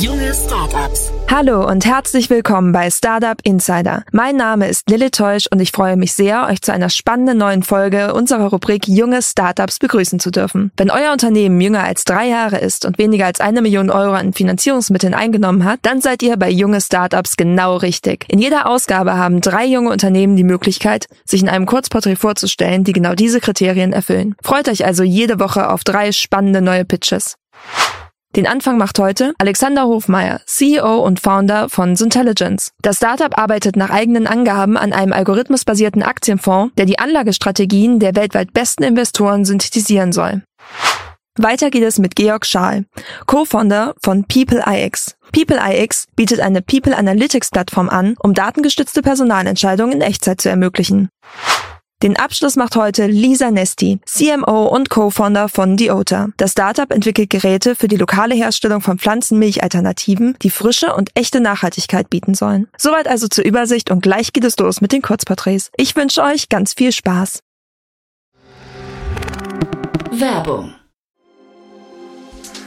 Junge Startups. Hallo und herzlich willkommen bei Startup Insider. Mein Name ist Lilly Teusch und ich freue mich sehr, euch zu einer spannenden neuen Folge unserer Rubrik Junge Startups begrüßen zu dürfen. Wenn euer Unternehmen jünger als drei Jahre ist und weniger als eine Million Euro an Finanzierungsmitteln eingenommen hat, dann seid ihr bei Junge Startups genau richtig. In jeder Ausgabe haben drei junge Unternehmen die Möglichkeit, sich in einem Kurzporträt vorzustellen, die genau diese Kriterien erfüllen. Freut euch also jede Woche auf drei spannende neue Pitches. Den Anfang macht heute Alexander Hofmeier, CEO und Founder von Syntelligence. Das Startup arbeitet nach eigenen Angaben an einem algorithmusbasierten Aktienfonds, der die Anlagestrategien der weltweit besten Investoren synthetisieren soll. Weiter geht es mit Georg Schaal, Co-Founder von PeopleIX. PeopleIX bietet eine People Analytics Plattform an, um datengestützte Personalentscheidungen in Echtzeit zu ermöglichen. Den Abschluss macht heute Lisa Nesti, CMO und Co-Founder von Deota. Das Startup entwickelt Geräte für die lokale Herstellung von Pflanzenmilchalternativen, die frische und echte Nachhaltigkeit bieten sollen. Soweit also zur Übersicht und gleich geht es los mit den Kurzporträts. Ich wünsche euch ganz viel Spaß. Werbung.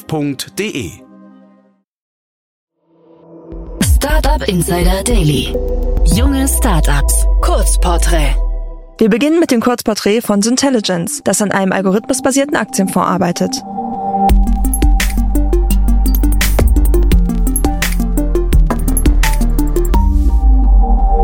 startup.de. Startup Insider Daily. Junge Startups. Kurzporträt. Wir beginnen mit dem Kurzporträt von Syntelligence, das an einem algorithmusbasierten Aktienfonds arbeitet.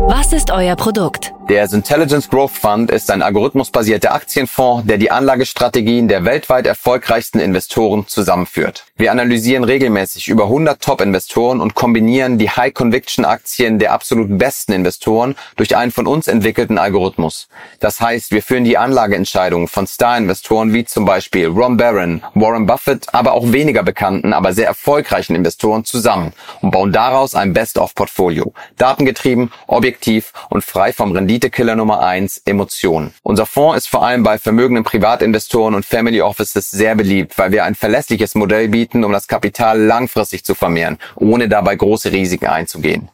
Was ist euer Produkt? Der Intelligence Growth Fund ist ein algorithmusbasierter Aktienfonds, der die Anlagestrategien der weltweit erfolgreichsten Investoren zusammenführt. Wir analysieren regelmäßig über 100 Top-Investoren und kombinieren die High-Conviction-Aktien der absolut besten Investoren durch einen von uns entwickelten Algorithmus. Das heißt, wir führen die Anlageentscheidungen von Star-Investoren wie zum Beispiel Ron Barron, Warren Buffett, aber auch weniger bekannten, aber sehr erfolgreichen Investoren zusammen und bauen daraus ein Best-of-Portfolio. Datengetrieben, objektiv und frei vom Rendite Rendite-Killer Nummer eins Emotionen. Unser Fonds ist vor allem bei vermögenden Privatinvestoren und Family Offices sehr beliebt, weil wir ein verlässliches Modell bieten, um das Kapital langfristig zu vermehren, ohne dabei große Risiken einzugehen.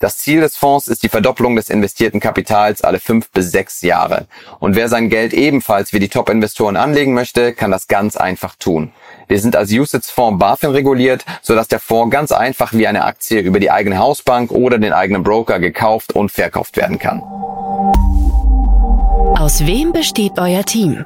Das Ziel des Fonds ist die Verdopplung des investierten Kapitals alle fünf bis sechs Jahre. Und wer sein Geld ebenfalls wie die Top-Investoren anlegen möchte, kann das ganz einfach tun. Wir sind als USITS-Fonds BaFin reguliert, sodass der Fonds ganz einfach wie eine Aktie über die eigene Hausbank oder den eigenen Broker gekauft und verkauft werden kann. Aus wem besteht euer Team?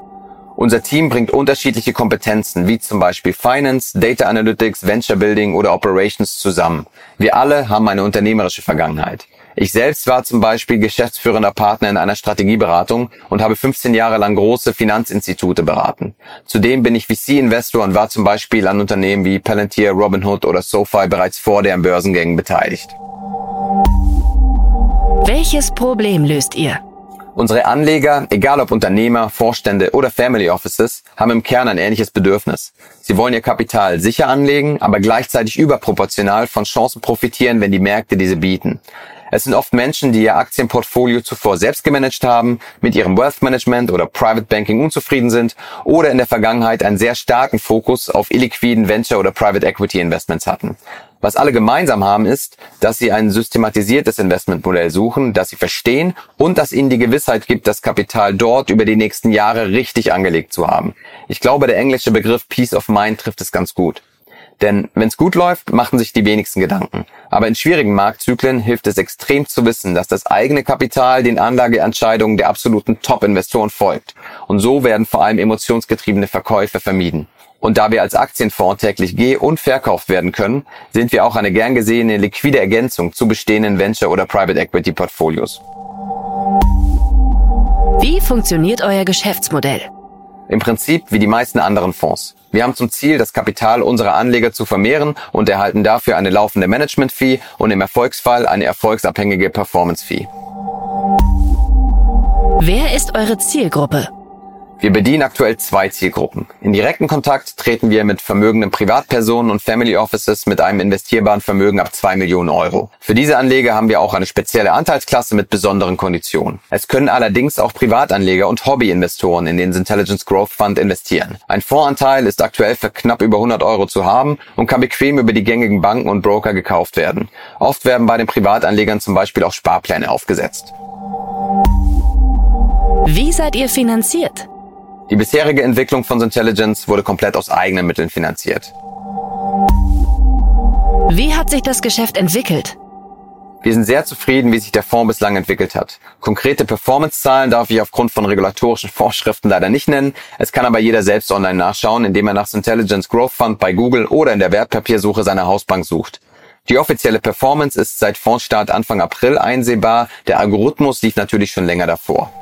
Unser Team bringt unterschiedliche Kompetenzen, wie zum Beispiel Finance, Data Analytics, Venture Building oder Operations zusammen. Wir alle haben eine unternehmerische Vergangenheit. Ich selbst war zum Beispiel geschäftsführender Partner in einer Strategieberatung und habe 15 Jahre lang große Finanzinstitute beraten. Zudem bin ich VC-Investor und war zum Beispiel an Unternehmen wie Palantir, Robinhood oder SoFi bereits vor deren Börsengängen beteiligt. Welches Problem löst ihr? Unsere Anleger, egal ob Unternehmer, Vorstände oder Family Offices, haben im Kern ein ähnliches Bedürfnis. Sie wollen ihr Kapital sicher anlegen, aber gleichzeitig überproportional von Chancen profitieren, wenn die Märkte diese bieten. Es sind oft Menschen, die ihr Aktienportfolio zuvor selbst gemanagt haben, mit ihrem Wealth Management oder Private Banking unzufrieden sind oder in der Vergangenheit einen sehr starken Fokus auf illiquiden Venture oder Private Equity Investments hatten. Was alle gemeinsam haben ist, dass sie ein systematisiertes Investmentmodell suchen, das sie verstehen und das ihnen die Gewissheit gibt, das Kapital dort über die nächsten Jahre richtig angelegt zu haben. Ich glaube, der englische Begriff Peace of Mind trifft es ganz gut. Denn wenn es gut läuft, machen sich die wenigsten Gedanken. Aber in schwierigen Marktzyklen hilft es extrem zu wissen, dass das eigene Kapital den Anlageentscheidungen der absoluten Top-Investoren folgt. Und so werden vor allem emotionsgetriebene Verkäufe vermieden. Und da wir als Aktienfonds täglich geh- und verkauft werden können, sind wir auch eine gern gesehene liquide Ergänzung zu bestehenden Venture- oder Private Equity Portfolios. Wie funktioniert euer Geschäftsmodell? Im Prinzip wie die meisten anderen Fonds. Wir haben zum Ziel, das Kapital unserer Anleger zu vermehren und erhalten dafür eine laufende Management-Fee und im Erfolgsfall eine erfolgsabhängige Performance-Fee. Wer ist eure Zielgruppe? Wir bedienen aktuell zwei Zielgruppen. In direkten Kontakt treten wir mit vermögenden Privatpersonen und Family Offices mit einem investierbaren Vermögen ab 2 Millionen Euro. Für diese Anleger haben wir auch eine spezielle Anteilsklasse mit besonderen Konditionen. Es können allerdings auch Privatanleger und Hobbyinvestoren in den Intelligence Growth Fund investieren. Ein Fondsanteil ist aktuell für knapp über 100 Euro zu haben und kann bequem über die gängigen Banken und Broker gekauft werden. Oft werden bei den Privatanlegern zum Beispiel auch Sparpläne aufgesetzt. Wie seid ihr finanziert? Die bisherige Entwicklung von Intelligence wurde komplett aus eigenen Mitteln finanziert. Wie hat sich das Geschäft entwickelt? Wir sind sehr zufrieden, wie sich der Fonds bislang entwickelt hat. Konkrete Performance-Zahlen darf ich aufgrund von regulatorischen Vorschriften leider nicht nennen. Es kann aber jeder selbst online nachschauen, indem er nach Intelligence Growth Fund bei Google oder in der Wertpapiersuche seiner Hausbank sucht. Die offizielle Performance ist seit Fondsstart Anfang April einsehbar. Der Algorithmus lief natürlich schon länger davor.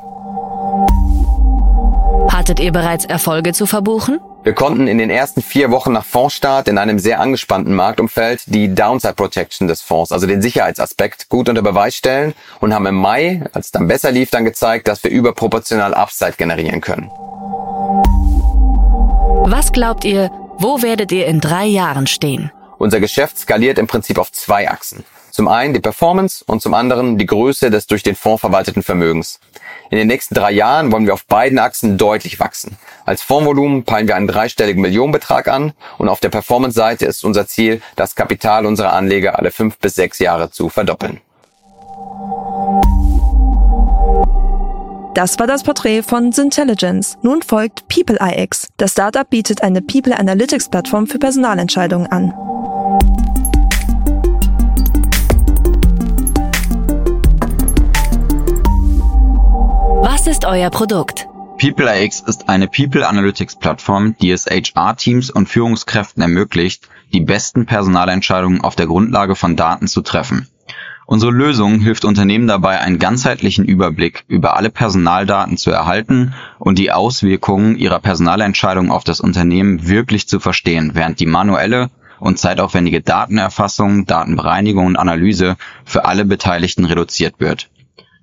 Hattet ihr bereits Erfolge zu verbuchen? Wir konnten in den ersten vier Wochen nach Fondsstart in einem sehr angespannten Marktumfeld die Downside Protection des Fonds, also den Sicherheitsaspekt, gut unter Beweis stellen und haben im Mai, als es dann besser lief, dann gezeigt, dass wir überproportional Upside generieren können. Was glaubt ihr, wo werdet ihr in drei Jahren stehen? Unser Geschäft skaliert im Prinzip auf zwei Achsen. Zum einen die Performance und zum anderen die Größe des durch den Fonds verwalteten Vermögens. In den nächsten drei Jahren wollen wir auf beiden Achsen deutlich wachsen. Als Fondsvolumen peilen wir einen dreistelligen Millionenbetrag an und auf der Performance-Seite ist unser Ziel, das Kapital unserer Anleger alle fünf bis sechs Jahre zu verdoppeln. Das war das Porträt von Syntelligence. Nun folgt People IX. Das Startup bietet eine People Analytics Plattform für Personalentscheidungen an. Was ist euer Produkt? PeopleIX ist eine People Analytics Plattform, die es HR-Teams und Führungskräften ermöglicht, die besten Personalentscheidungen auf der Grundlage von Daten zu treffen. Unsere Lösung hilft Unternehmen dabei, einen ganzheitlichen Überblick über alle Personaldaten zu erhalten und die Auswirkungen ihrer Personalentscheidungen auf das Unternehmen wirklich zu verstehen, während die manuelle und zeitaufwendige Datenerfassung, Datenbereinigung und Analyse für alle Beteiligten reduziert wird.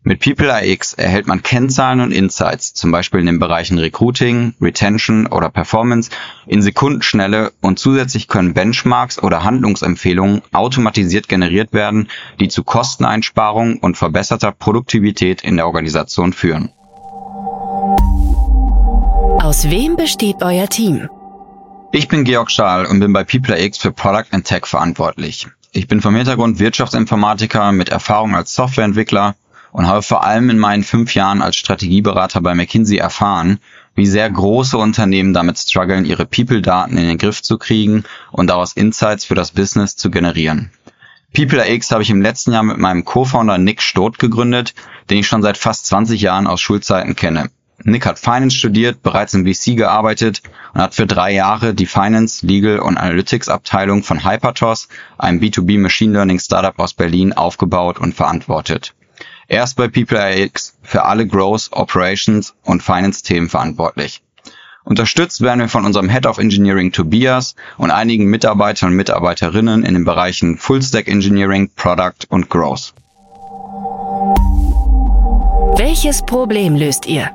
Mit PeopleIX erhält man Kennzahlen und Insights, zum Beispiel in den Bereichen Recruiting, Retention oder Performance, in Sekundenschnelle und zusätzlich können Benchmarks oder Handlungsempfehlungen automatisiert generiert werden, die zu Kosteneinsparungen und verbesserter Produktivität in der Organisation führen. Aus wem besteht euer Team? Ich bin Georg Schaal und bin bei PeopleX für Product and Tech verantwortlich. Ich bin vom Hintergrund Wirtschaftsinformatiker mit Erfahrung als Softwareentwickler und habe vor allem in meinen fünf Jahren als Strategieberater bei McKinsey erfahren, wie sehr große Unternehmen damit strugglen, ihre People-Daten in den Griff zu kriegen und daraus Insights für das Business zu generieren. PeopleX habe ich im letzten Jahr mit meinem Co-Founder Nick Stoth gegründet, den ich schon seit fast 20 Jahren aus Schulzeiten kenne. Nick hat Finance studiert, bereits im VC gearbeitet und hat für drei Jahre die Finance, Legal und Analytics Abteilung von Hypertos, einem B2B Machine Learning Startup aus Berlin, aufgebaut und verantwortet. Er ist bei PeopleIX für alle Growth, Operations und Finance-Themen verantwortlich. Unterstützt werden wir von unserem Head of Engineering Tobias und einigen Mitarbeitern und Mitarbeiterinnen in den Bereichen Full-Stack Engineering, Product und Growth. Welches Problem löst ihr?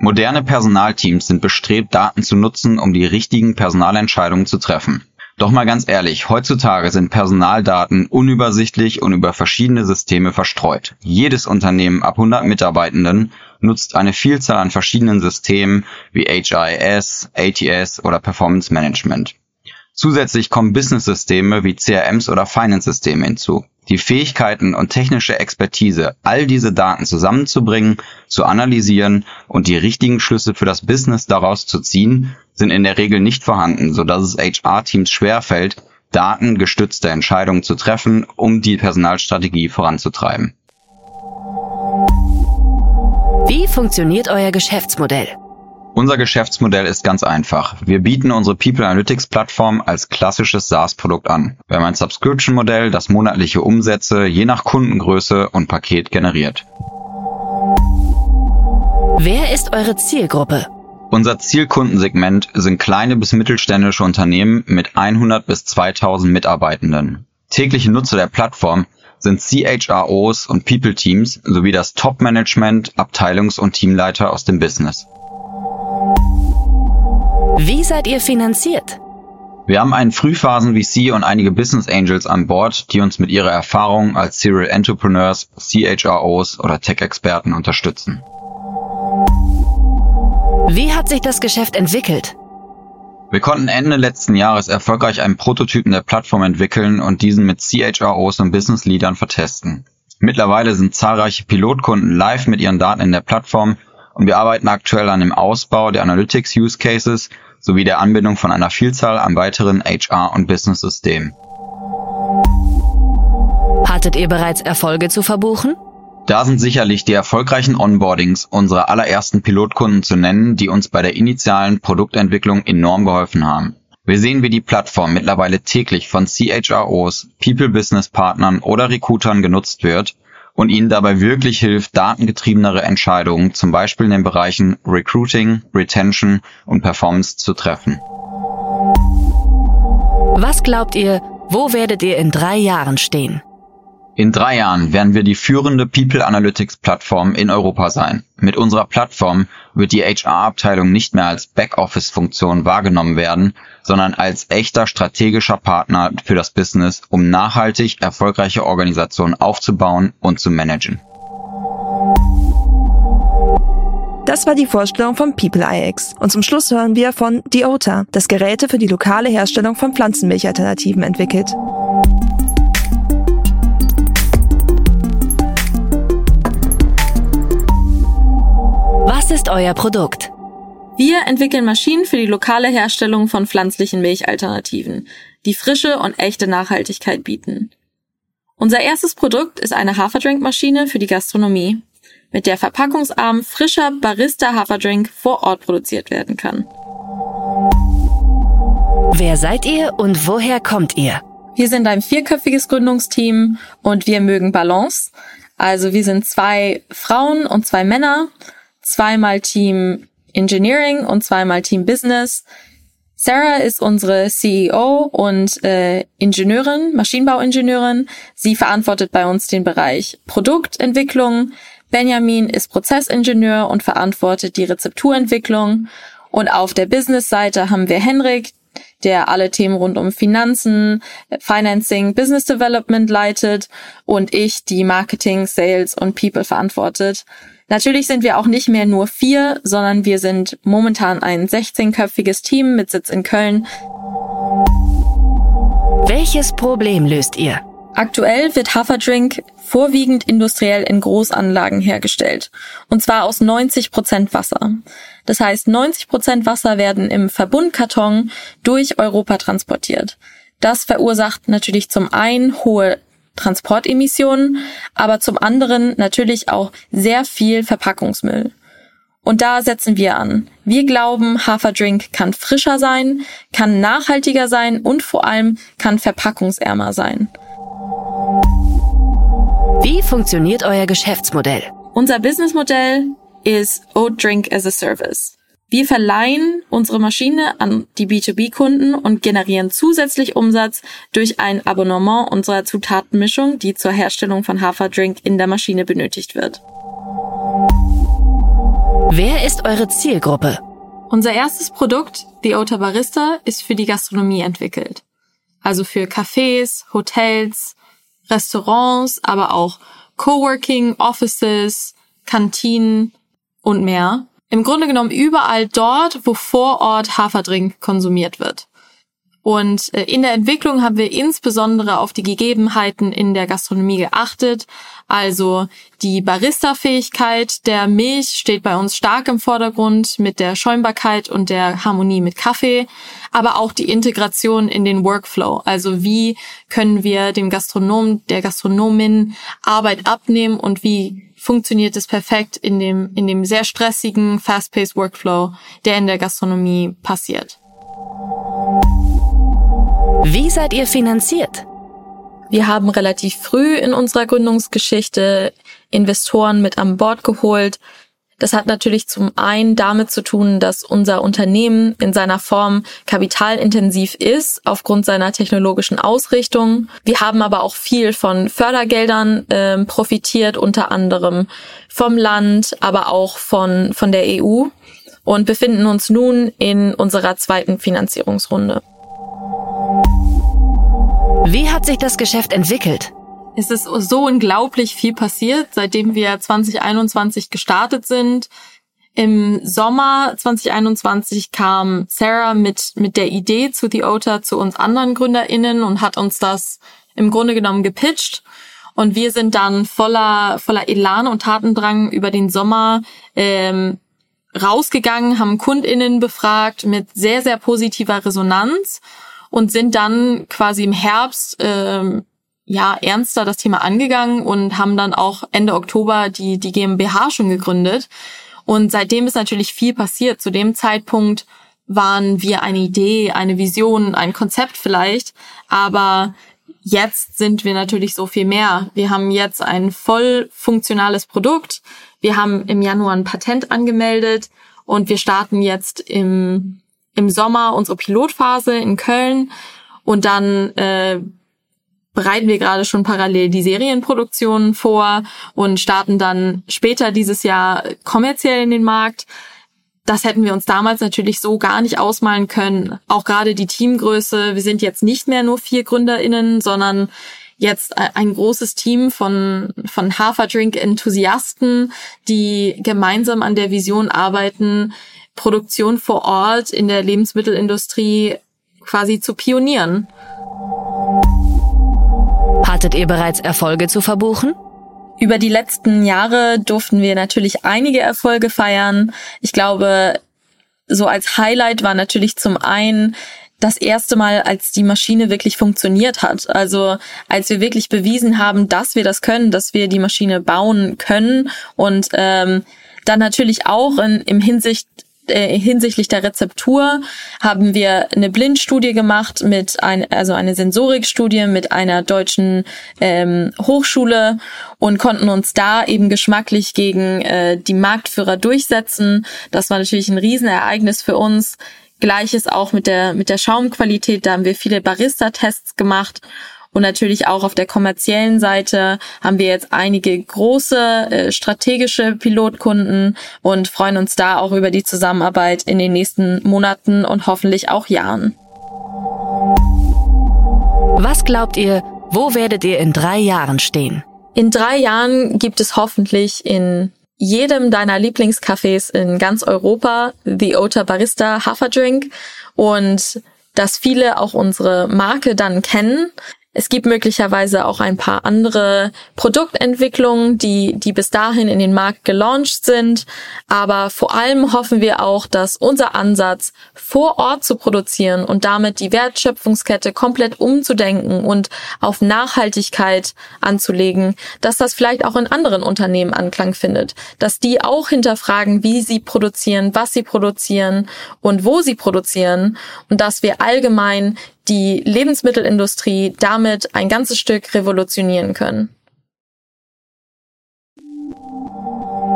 Moderne Personalteams sind bestrebt, Daten zu nutzen, um die richtigen Personalentscheidungen zu treffen. Doch mal ganz ehrlich, heutzutage sind Personaldaten unübersichtlich und über verschiedene Systeme verstreut. Jedes Unternehmen ab 100 Mitarbeitenden nutzt eine Vielzahl an verschiedenen Systemen wie HRIS, ATS oder Performance Management. Zusätzlich kommen Business-Systeme wie CRMs oder Finance-Systeme hinzu. Die Fähigkeiten und technische Expertise, all diese Daten zusammenzubringen, zu analysieren und die richtigen Schlüsse für das Business daraus zu ziehen, sind in der Regel nicht vorhanden, so dass es HR-Teams schwerfällt, datengestützte Entscheidungen zu treffen, um die Personalstrategie voranzutreiben. Wie funktioniert euer Geschäftsmodell? Unser Geschäftsmodell ist ganz einfach. Wir bieten unsere People Analytics Plattform als klassisches SaaS-Produkt an. Wir haben ein Subscription-Modell, das monatliche Umsätze je nach Kundengröße und Paket generiert. Wer ist eure Zielgruppe? Unser Zielkundensegment sind kleine bis mittelständische Unternehmen mit 100 bis 2000 Mitarbeitenden. Tägliche Nutzer der Plattform sind CHROs und People Teams sowie das Top-Management, Abteilungs- und Teamleiter aus dem Business. Wie seid ihr finanziert? Wir haben einen Frühphasen-VC und einige Business Angels an Bord, die uns mit ihrer Erfahrung als Serial Entrepreneurs, CHROs oder Tech-Experten unterstützen. Wie hat sich das Geschäft entwickelt? Wir konnten Ende letzten Jahres erfolgreich einen Prototypen der Plattform entwickeln und diesen mit CHROs und Business Leadern vertesten. Mittlerweile sind zahlreiche Pilotkunden live mit ihren Daten in der Plattform und wir arbeiten aktuell an dem Ausbau der Analytics Use Cases sowie der Anbindung von einer Vielzahl an weiteren HR- und Business-Systemen. Hattet ihr bereits Erfolge zu verbuchen? Da sind sicherlich die erfolgreichen Onboardings unserer allerersten Pilotkunden zu nennen, die uns bei der initialen Produktentwicklung enorm geholfen haben. Wir sehen, wie die Plattform mittlerweile täglich von CHROs, People Business Partnern oder Recruitern genutzt wird und ihnen dabei wirklich hilft, datengetriebenere Entscheidungen, zum Beispiel in den Bereichen Recruiting, Retention und Performance zu treffen. Was glaubt ihr, wo werdet ihr in drei Jahren stehen? In drei Jahren werden wir die führende People Analytics Plattform in Europa sein. Mit unserer Plattform wird die HR-Abteilung nicht mehr als Backoffice-Funktion wahrgenommen werden, sondern als echter strategischer Partner für das Business, um nachhaltig erfolgreiche Organisationen aufzubauen und zu managen. Das war die Vorstellung von People IX. Und zum Schluss hören wir von Deota, das Geräte für die lokale Herstellung von Pflanzenmilchalternativen entwickelt. Was ist euer Produkt? Wir entwickeln Maschinen für die lokale Herstellung von pflanzlichen Milchalternativen, die frische und echte Nachhaltigkeit bieten. Unser erstes Produkt ist eine Haferdrinkmaschine für die Gastronomie, mit der verpackungsarm frischer Barista-Haferdrink vor Ort produziert werden kann. Wer seid ihr und woher kommt ihr? Wir sind ein vierköpfiges Gründungsteam und wir mögen Balance. Also wir sind zwei Frauen und zwei Männer, zweimal Team Engineering und zweimal Team Business. Sarah ist unsere CEO und äh, Ingenieurin, Maschinenbauingenieurin. Sie verantwortet bei uns den Bereich Produktentwicklung. Benjamin ist Prozessingenieur und verantwortet die Rezepturentwicklung. Und auf der Business-Seite haben wir Henrik, der alle Themen rund um Finanzen, Financing, Business Development leitet und ich die Marketing, Sales und People verantwortet. Natürlich sind wir auch nicht mehr nur vier, sondern wir sind momentan ein 16-köpfiges Team mit Sitz in Köln. Welches Problem löst ihr? Aktuell wird Haferdrink vorwiegend industriell in Großanlagen hergestellt. Und zwar aus 90 Prozent Wasser. Das heißt, 90 Prozent Wasser werden im Verbundkarton durch Europa transportiert. Das verursacht natürlich zum einen hohe Transportemissionen, aber zum anderen natürlich auch sehr viel Verpackungsmüll. Und da setzen wir an. Wir glauben, Haferdrink kann frischer sein, kann nachhaltiger sein und vor allem kann verpackungsärmer sein. Wie funktioniert euer Geschäftsmodell? Unser Businessmodell ist Oat Drink as a Service. Wir verleihen unsere Maschine an die B2B-Kunden und generieren zusätzlich Umsatz durch ein Abonnement unserer Zutatenmischung, die zur Herstellung von Haferdrink in der Maschine benötigt wird. Wer ist eure Zielgruppe? Unser erstes Produkt, die Ota Barista, ist für die Gastronomie entwickelt. Also für Cafés, Hotels, Restaurants, aber auch Coworking, Offices, Kantinen und mehr. Im Grunde genommen überall dort, wo vor Ort Haferdrink konsumiert wird. Und äh, in der Entwicklung haben wir insbesondere auf die Gegebenheiten in der Gastronomie geachtet. Also die Barista-Fähigkeit der Milch steht bei uns stark im Vordergrund mit der Schäumbarkeit und der Harmonie mit Kaffee, aber auch die Integration in den Workflow. Also wie können wir dem Gastronom, der Gastronomin Arbeit abnehmen und wie funktioniert es perfekt in dem, in dem sehr stressigen, fast-paced Workflow, der in der Gastronomie passiert. Wie seid ihr finanziert? Wir haben relativ früh in unserer Gründungsgeschichte Investoren mit an Bord geholt, das hat natürlich zum einen damit zu tun, dass unser Unternehmen in seiner Form kapitalintensiv ist, aufgrund seiner technologischen Ausrichtung. Wir haben aber auch viel von Fördergeldern äh, profitiert, unter anderem vom Land, aber auch von, von der EU und befinden uns nun in unserer zweiten Finanzierungsrunde. Wie hat sich das Geschäft entwickelt? Es ist so unglaublich viel passiert, seitdem wir 2021 gestartet sind. Im Sommer 2021 kam Sarah mit, mit der Idee zu The Otter zu uns anderen GründerInnen und hat uns das im Grunde genommen gepitcht. Und wir sind dann voller, voller Elan und Tatendrang über den Sommer ähm, rausgegangen, haben KundInnen befragt mit sehr, sehr positiver Resonanz und sind dann quasi im Herbst ähm, ja ernster das Thema angegangen und haben dann auch Ende Oktober die die GmbH schon gegründet und seitdem ist natürlich viel passiert. Zu dem Zeitpunkt waren wir eine Idee, eine Vision, ein Konzept vielleicht, aber jetzt sind wir natürlich so viel mehr. Wir haben jetzt ein voll funktionales Produkt. Wir haben im Januar ein Patent angemeldet und wir starten jetzt im, im Sommer unsere Pilotphase in Köln und dann äh, bereiten wir gerade schon parallel die Serienproduktionen vor und starten dann später dieses Jahr kommerziell in den Markt. Das hätten wir uns damals natürlich so gar nicht ausmalen können. Auch gerade die Teamgröße. Wir sind jetzt nicht mehr nur vier GründerInnen, sondern jetzt ein großes Team von, von Haferdrink-Enthusiasten, die gemeinsam an der Vision arbeiten, Produktion vor Ort in der Lebensmittelindustrie quasi zu pionieren. Hattet ihr bereits Erfolge zu verbuchen? Über die letzten Jahre durften wir natürlich einige Erfolge feiern. Ich glaube, so als Highlight war natürlich zum einen das erste Mal, als die Maschine wirklich funktioniert hat. Also als wir wirklich bewiesen haben, dass wir das können, dass wir die Maschine bauen können und ähm, dann natürlich auch in, im Hinsicht äh, hinsichtlich der Rezeptur haben wir eine Blindstudie gemacht mit ein, also eine Sensorikstudie mit einer deutschen ähm, Hochschule und konnten uns da eben geschmacklich gegen äh, die Marktführer durchsetzen. Das war natürlich ein Riesenereignis für uns. Gleiches auch mit der mit der Schaumqualität. Da haben wir viele Barista-Tests gemacht und natürlich auch auf der kommerziellen Seite haben wir jetzt einige große äh, strategische Pilotkunden und freuen uns da auch über die Zusammenarbeit in den nächsten Monaten und hoffentlich auch Jahren. Was glaubt ihr, wo werdet ihr in drei Jahren stehen? In drei Jahren gibt es hoffentlich in jedem deiner Lieblingscafés in ganz Europa The Ota Barista Haferdrink und dass viele auch unsere Marke dann kennen. Es gibt möglicherweise auch ein paar andere Produktentwicklungen, die, die bis dahin in den Markt gelauncht sind. Aber vor allem hoffen wir auch, dass unser Ansatz, vor Ort zu produzieren und damit die Wertschöpfungskette komplett umzudenken und auf Nachhaltigkeit anzulegen, dass das vielleicht auch in anderen Unternehmen Anklang findet. Dass die auch hinterfragen, wie sie produzieren, was sie produzieren und wo sie produzieren. Und dass wir allgemein die Lebensmittelindustrie damit ein ganzes Stück revolutionieren können.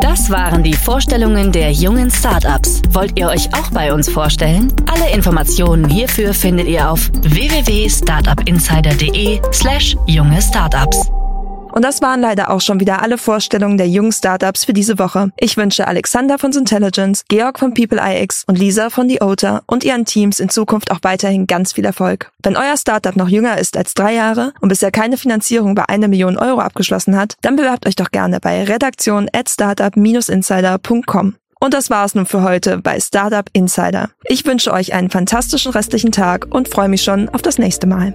Das waren die Vorstellungen der jungen Startups. Wollt ihr euch auch bei uns vorstellen? Alle Informationen hierfür findet ihr auf www.startupinsider.de slash junge Startups. Und das waren leider auch schon wieder alle Vorstellungen der jungen Startups für diese Woche. Ich wünsche Alexander von Intelligence, Georg von People IX und Lisa von The Oter und ihren Teams in Zukunft auch weiterhin ganz viel Erfolg. Wenn euer Startup noch jünger ist als drei Jahre und bisher keine Finanzierung bei einer Million Euro abgeschlossen hat, dann bewerbt euch doch gerne bei redaktion at startup-insider.com. Und das war's nun für heute bei Startup Insider. Ich wünsche euch einen fantastischen restlichen Tag und freue mich schon auf das nächste Mal.